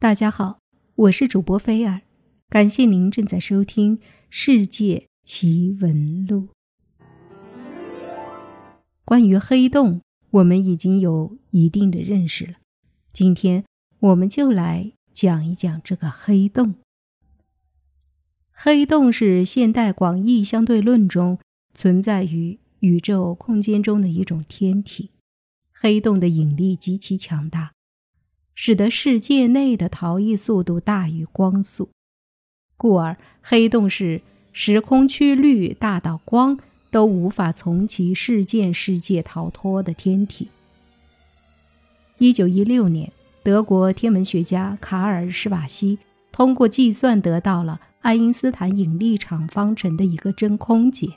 大家好，我是主播菲尔，感谢您正在收听《世界奇闻录》。关于黑洞，我们已经有一定的认识了。今天，我们就来讲一讲这个黑洞。黑洞是现代广义相对论中存在于宇宙空间中的一种天体。黑洞的引力极其强大。使得世界内的逃逸速度大于光速，故而黑洞是时空曲率大到光都无法从其事件世界逃脱的天体。一九一六年，德国天文学家卡尔施瓦西通过计算得到了爱因斯坦引力场方程的一个真空解。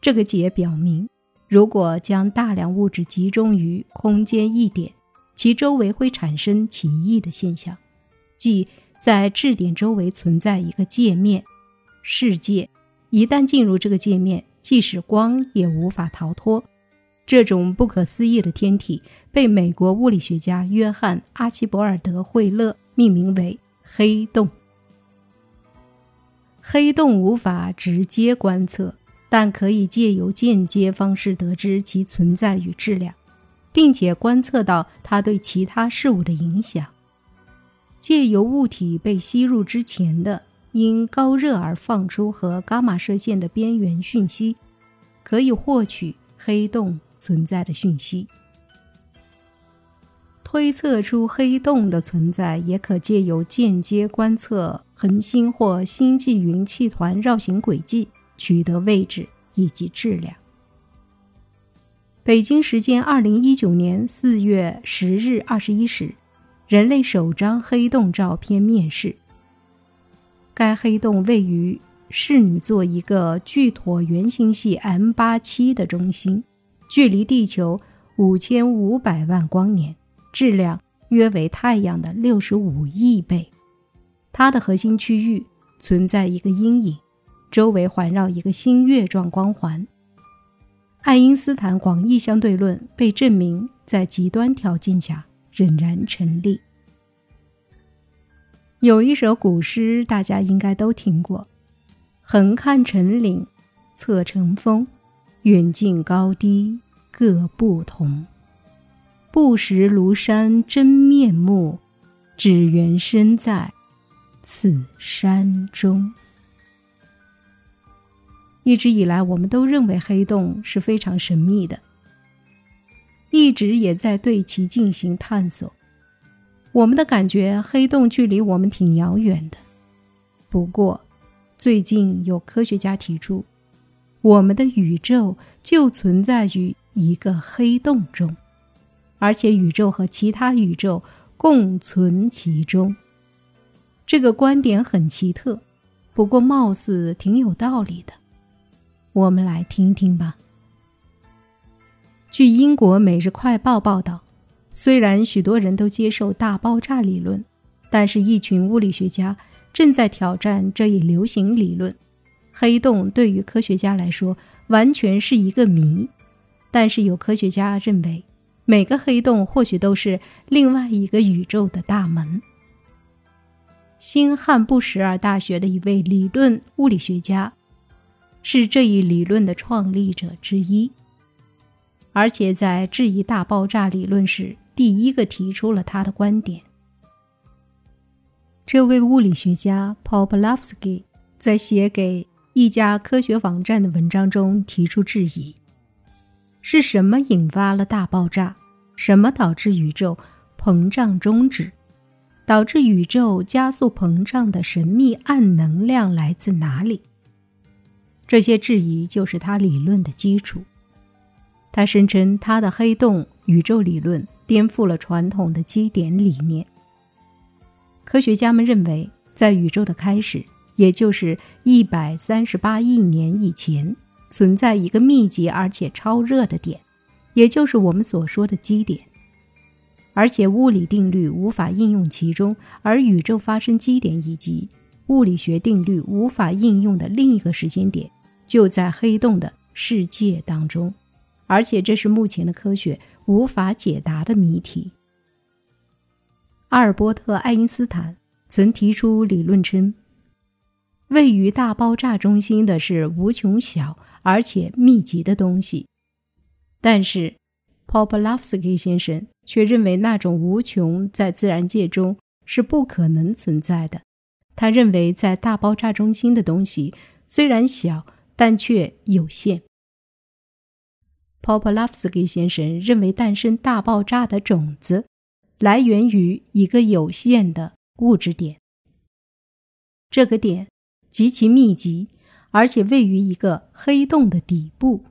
这个解表明，如果将大量物质集中于空间一点。其周围会产生奇异的现象，即在质点周围存在一个界面，世界一旦进入这个界面，即使光也无法逃脱。这种不可思议的天体被美国物理学家约翰·阿奇博尔德·惠勒命名为黑洞。黑洞无法直接观测，但可以借由间接方式得知其存在与质量。并且观测到它对其他事物的影响。借由物体被吸入之前的因高热而放出和伽马射线的边缘讯息，可以获取黑洞存在的讯息。推测出黑洞的存在，也可借由间接观测恒星或星际云气团绕行轨迹，取得位置以及质量。北京时间二零一九年四月十日二十一时，人类首张黑洞照片面世。该黑洞位于室女座一个巨椭圆星系 M 八七的中心，距离地球五千五百万光年，质量约为太阳的六十五亿倍。它的核心区域存在一个阴影，周围环绕一个星月状光环。爱因斯坦广义相对论被证明在极端条件下仍然成立。有一首古诗，大家应该都听过：“横看成岭侧成峰，远近高低各不同。不识庐山真面目，只缘身在此山中。”一直以来，我们都认为黑洞是非常神秘的，一直也在对其进行探索。我们的感觉，黑洞距离我们挺遥远的。不过，最近有科学家提出，我们的宇宙就存在于一个黑洞中，而且宇宙和其他宇宙共存其中。这个观点很奇特，不过貌似挺有道理的。我们来听听吧。据英国《每日快报》报道，虽然许多人都接受大爆炸理论，但是一群物理学家正在挑战这一流行理论。黑洞对于科学家来说完全是一个谜，但是有科学家认为，每个黑洞或许都是另外一个宇宙的大门。新罕布什尔大学的一位理论物理学家。是这一理论的创立者之一，而且在质疑大爆炸理论时，第一个提出了他的观点。这位物理学家 Poplavsky 在写给一家科学网站的文章中提出质疑：是什么引发了大爆炸？什么导致宇宙膨胀终止？导致宇宙加速膨胀的神秘暗能量来自哪里？这些质疑就是他理论的基础。他声称他的黑洞宇宙理论颠覆了传统的基点理念。科学家们认为，在宇宙的开始，也就是一百三十八亿年以前，存在一个密集而且超热的点，也就是我们所说的基点。而且物理定律无法应用其中，而宇宙发生基点以及物理学定律无法应用的另一个时间点。就在黑洞的世界当中，而且这是目前的科学无法解答的谜题。阿尔伯特·爱因斯坦曾提出理论称，位于大爆炸中心的是无穷小而且密集的东西，但是 Poplavsky 先生却认为那种无穷在自然界中是不可能存在的。他认为，在大爆炸中心的东西虽然小，但却有限。Popolavsky 先生认为，诞生大爆炸的种子来源于一个有限的物质点，这个点极其密集，而且位于一个黑洞的底部。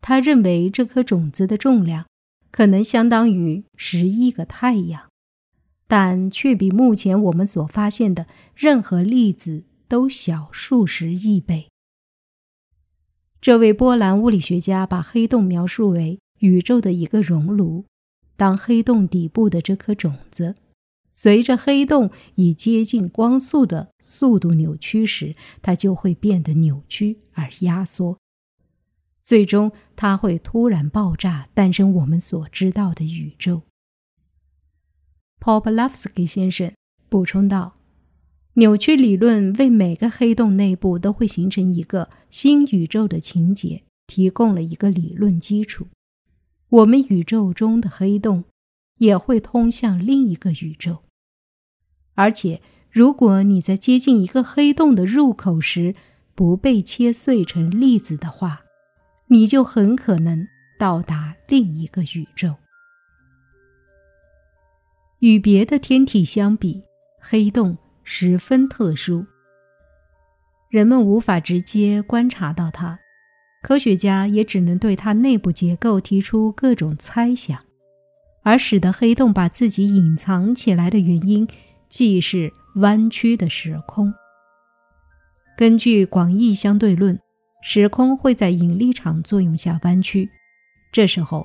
他认为，这颗种子的重量可能相当于十亿个太阳。但却比目前我们所发现的任何粒子都小数十亿倍。这位波兰物理学家把黑洞描述为宇宙的一个熔炉。当黑洞底部的这颗种子随着黑洞以接近光速的速度扭曲时，它就会变得扭曲而压缩，最终它会突然爆炸，诞生我们所知道的宇宙。Poplavsky 先生补充道：“扭曲理论为每个黑洞内部都会形成一个新宇宙的情节提供了一个理论基础。我们宇宙中的黑洞也会通向另一个宇宙，而且如果你在接近一个黑洞的入口时不被切碎成粒子的话，你就很可能到达另一个宇宙。”与别的天体相比，黑洞十分特殊。人们无法直接观察到它，科学家也只能对它内部结构提出各种猜想。而使得黑洞把自己隐藏起来的原因，既是弯曲的时空。根据广义相对论，时空会在引力场作用下弯曲，这时候。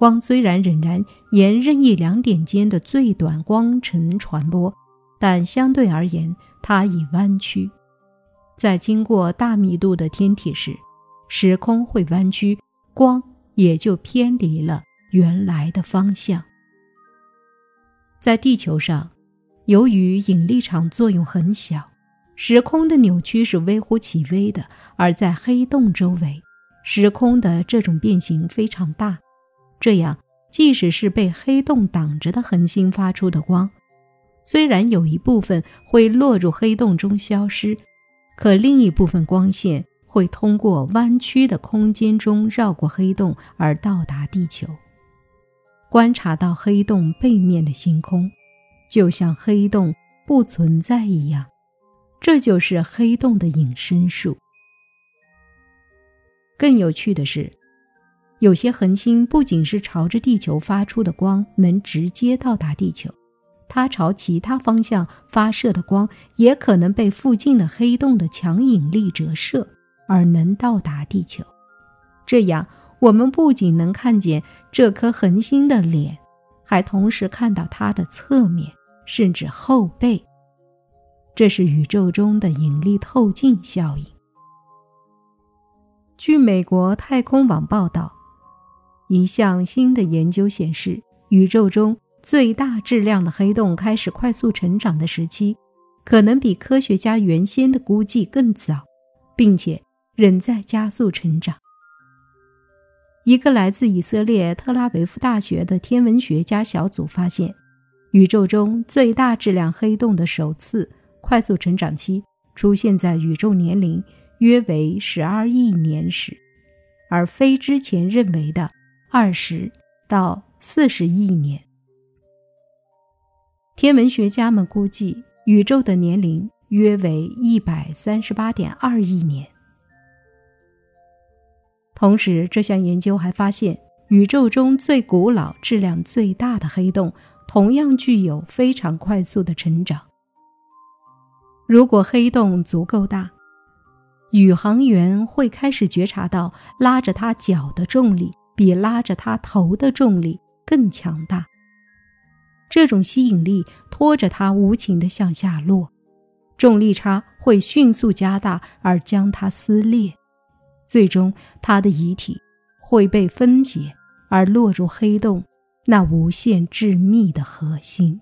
光虽然仍然沿任意两点间的最短光程传播，但相对而言，它已弯曲。在经过大密度的天体时，时空会弯曲，光也就偏离了原来的方向。在地球上，由于引力场作用很小，时空的扭曲是微乎其微的；而在黑洞周围，时空的这种变形非常大。这样，即使是被黑洞挡着的恒星发出的光，虽然有一部分会落入黑洞中消失，可另一部分光线会通过弯曲的空间中绕过黑洞而到达地球。观察到黑洞背面的星空，就像黑洞不存在一样。这就是黑洞的隐身术。更有趣的是。有些恒星不仅是朝着地球发出的光能直接到达地球，它朝其他方向发射的光也可能被附近的黑洞的强引力折射而能到达地球。这样，我们不仅能看见这颗恒星的脸，还同时看到它的侧面甚至后背。这是宇宙中的引力透镜效应。据美国太空网报道。一项新的研究显示，宇宙中最大质量的黑洞开始快速成长的时期，可能比科学家原先的估计更早，并且仍在加速成长。一个来自以色列特拉维夫大学的天文学家小组发现，宇宙中最大质量黑洞的首次快速成长期出现在宇宙年龄约为十二亿年时，而非之前认为的。二十到四十亿年，天文学家们估计宇宙的年龄约为一百三十八点二亿年。同时，这项研究还发现，宇宙中最古老、质量最大的黑洞同样具有非常快速的成长。如果黑洞足够大，宇航员会开始觉察到拉着他脚的重力。比拉着他头的重力更强大。这种吸引力拖着他无情地向下落，重力差会迅速加大而将他撕裂，最终他的遗体会被分解而落入黑洞那无限致密的核心。